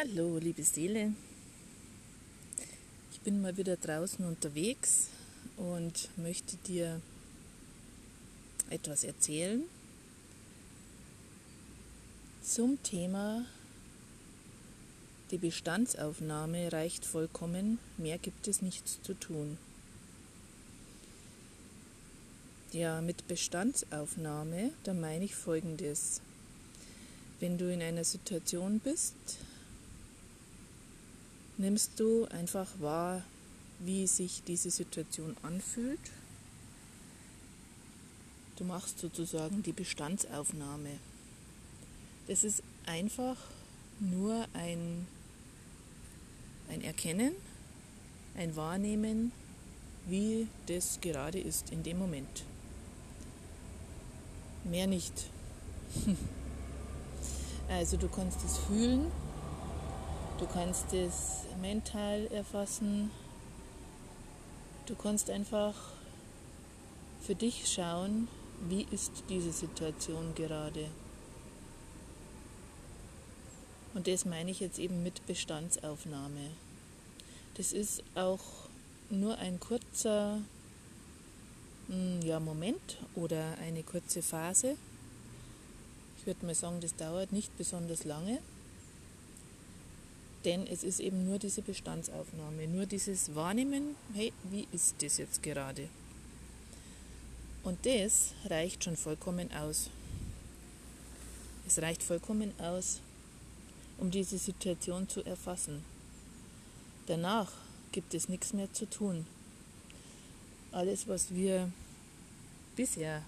Hallo, liebe Seele. Ich bin mal wieder draußen unterwegs und möchte dir etwas erzählen zum Thema die Bestandsaufnahme reicht vollkommen, mehr gibt es nichts zu tun. Ja, mit Bestandsaufnahme, da meine ich folgendes. Wenn du in einer Situation bist, nimmst du einfach wahr, wie sich diese Situation anfühlt. Du machst sozusagen die Bestandsaufnahme. Das ist einfach nur ein, ein Erkennen, ein Wahrnehmen, wie das gerade ist in dem Moment. Mehr nicht. Also du kannst es fühlen, du kannst es mental erfassen. Du kannst einfach für dich schauen, wie ist diese Situation gerade. Und das meine ich jetzt eben mit Bestandsaufnahme. Das ist auch nur ein kurzer hm, ja, Moment oder eine kurze Phase. Ich würde mal sagen, das dauert nicht besonders lange. Denn es ist eben nur diese Bestandsaufnahme, nur dieses Wahrnehmen, hey, wie ist das jetzt gerade? Und das reicht schon vollkommen aus. Es reicht vollkommen aus, um diese Situation zu erfassen. Danach gibt es nichts mehr zu tun. Alles, was wir bisher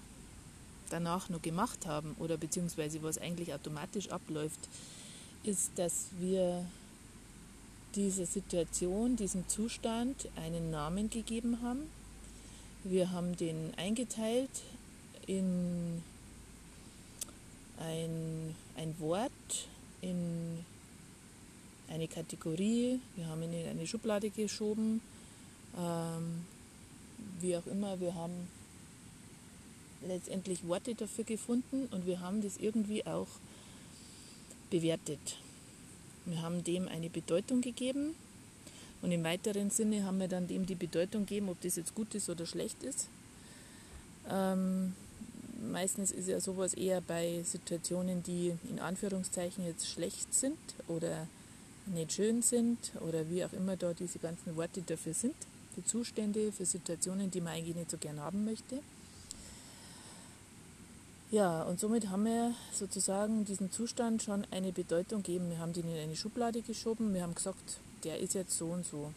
danach noch gemacht haben oder beziehungsweise was eigentlich automatisch abläuft, ist, dass wir dieser Situation, diesem Zustand einen Namen gegeben haben. Wir haben den eingeteilt in ein, ein Wort, in eine Kategorie, wir haben ihn in eine Schublade geschoben, ähm, wie auch immer, wir haben letztendlich Worte dafür gefunden und wir haben das irgendwie auch bewertet. Wir haben dem eine Bedeutung gegeben und im weiteren Sinne haben wir dann dem die Bedeutung gegeben, ob das jetzt gut ist oder schlecht ist. Ähm, meistens ist ja sowas eher bei Situationen, die in Anführungszeichen jetzt schlecht sind oder nicht schön sind oder wie auch immer da diese ganzen Worte dafür sind, für Zustände, für Situationen, die man eigentlich nicht so gern haben möchte. Ja, und somit haben wir sozusagen diesem Zustand schon eine Bedeutung gegeben. Wir haben den in eine Schublade geschoben, wir haben gesagt, der ist jetzt so und so.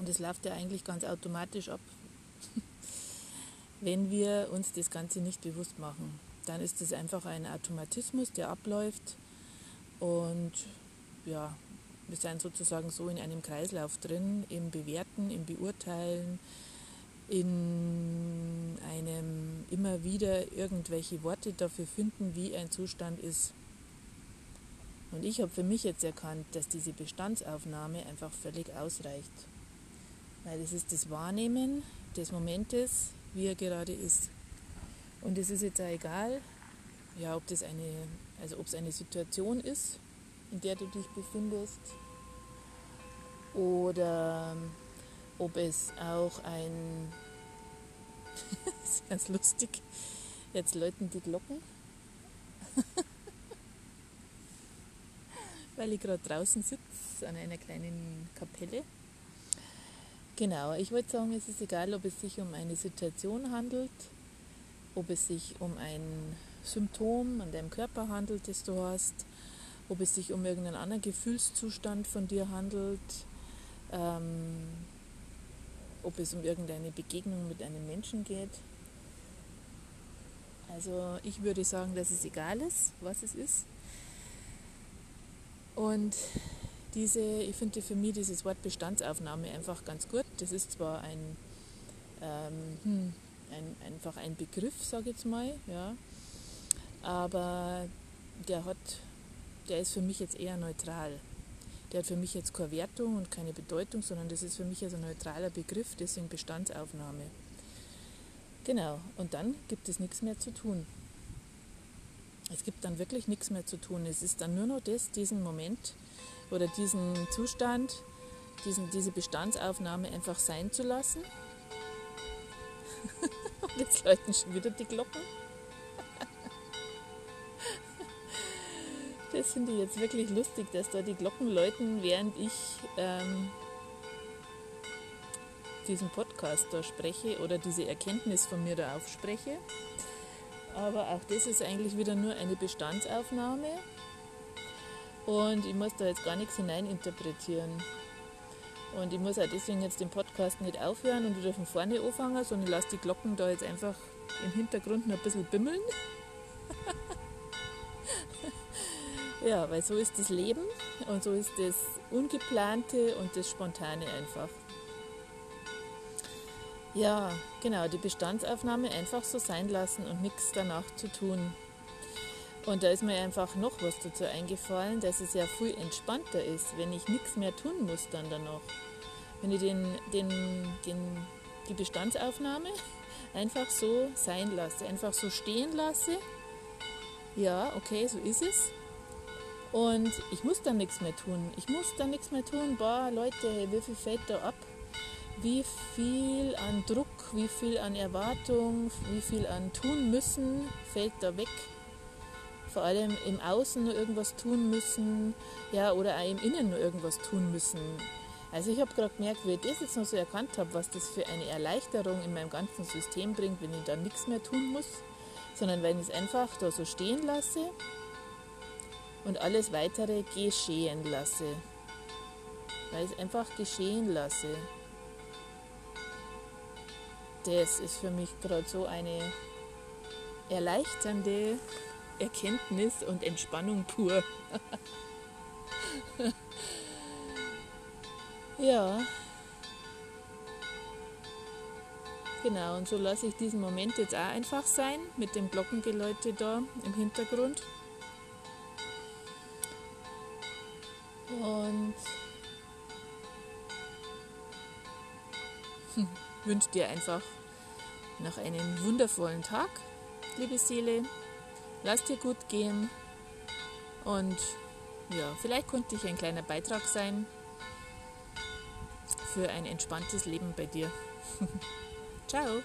Und das läuft ja eigentlich ganz automatisch ab, wenn wir uns das Ganze nicht bewusst machen. Dann ist das einfach ein Automatismus, der abläuft und ja, wir sind sozusagen so in einem Kreislauf drin, im Bewerten, im Beurteilen, in einem immer wieder irgendwelche Worte dafür finden, wie ein Zustand ist. Und ich habe für mich jetzt erkannt, dass diese Bestandsaufnahme einfach völlig ausreicht. Weil es ist das Wahrnehmen des Momentes, wie er gerade ist. Und es ist jetzt auch egal, ja, ob das eine, also ob es eine Situation ist, in der du dich befindest, oder ob es auch ein, das ist ganz lustig, jetzt läuten die Glocken, weil ich gerade draußen sitze an einer kleinen Kapelle. Genau, ich wollte sagen, es ist egal, ob es sich um eine Situation handelt, ob es sich um ein Symptom an deinem Körper handelt, das du hast, ob es sich um irgendeinen anderen Gefühlszustand von dir handelt, ähm, ob es um irgendeine Begegnung mit einem Menschen geht. Also ich würde sagen, dass es egal ist, was es ist. Und diese, ich finde für mich dieses Wort Bestandsaufnahme einfach ganz gut. Das ist zwar ein, ähm, hm, ein einfach ein Begriff, sage ich jetzt mal, ja, aber der hat, der ist für mich jetzt eher neutral. Der hat für mich jetzt keine Wertung und keine Bedeutung, sondern das ist für mich also ein neutraler Begriff, deswegen Bestandsaufnahme. Genau, und dann gibt es nichts mehr zu tun. Es gibt dann wirklich nichts mehr zu tun. Es ist dann nur noch das, diesen Moment oder diesen Zustand, diesen, diese Bestandsaufnahme einfach sein zu lassen. Und jetzt läuten schon wieder die Glocken. Das finde ich jetzt wirklich lustig, dass da die Glocken läuten, während ich ähm, diesen Podcast da spreche oder diese Erkenntnis von mir da aufspreche. Aber auch das ist eigentlich wieder nur eine Bestandsaufnahme und ich muss da jetzt gar nichts hineininterpretieren. Und ich muss auch deswegen jetzt den Podcast nicht aufhören und wieder von vorne anfangen, sondern lasse die Glocken da jetzt einfach im Hintergrund noch ein bisschen bimmeln. ja, weil so ist das Leben und so ist das Ungeplante und das Spontane einfach. Ja, genau, die Bestandsaufnahme einfach so sein lassen und nichts danach zu tun. Und da ist mir einfach noch was dazu eingefallen, dass es ja viel entspannter ist, wenn ich nichts mehr tun muss dann danach. Wenn ich den, den, den, die Bestandsaufnahme einfach so sein lasse, einfach so stehen lasse. Ja, okay, so ist es. Und ich muss dann nichts mehr tun. Ich muss dann nichts mehr tun. Boah, Leute, wie viel fällt da ab? Wie viel an Druck, wie viel an Erwartung, wie viel an tun müssen fällt da weg? vor allem im Außen nur irgendwas tun müssen, ja, oder auch im Innen nur irgendwas tun müssen. Also ich habe gerade gemerkt, wie ich das jetzt noch so erkannt habe, was das für eine Erleichterung in meinem ganzen System bringt, wenn ich da nichts mehr tun muss, sondern wenn ich es einfach da so stehen lasse und alles weitere geschehen lasse. Weil es einfach geschehen lasse. Das ist für mich gerade so eine erleichternde Erkenntnis und Entspannung pur. ja. Genau, und so lasse ich diesen Moment jetzt auch einfach sein, mit dem Glockengeläute da im Hintergrund. Und wünsche dir einfach noch einen wundervollen Tag, liebe Seele. Lass dir gut gehen und ja, vielleicht konnte ich ein kleiner Beitrag sein für ein entspanntes Leben bei dir. Ciao!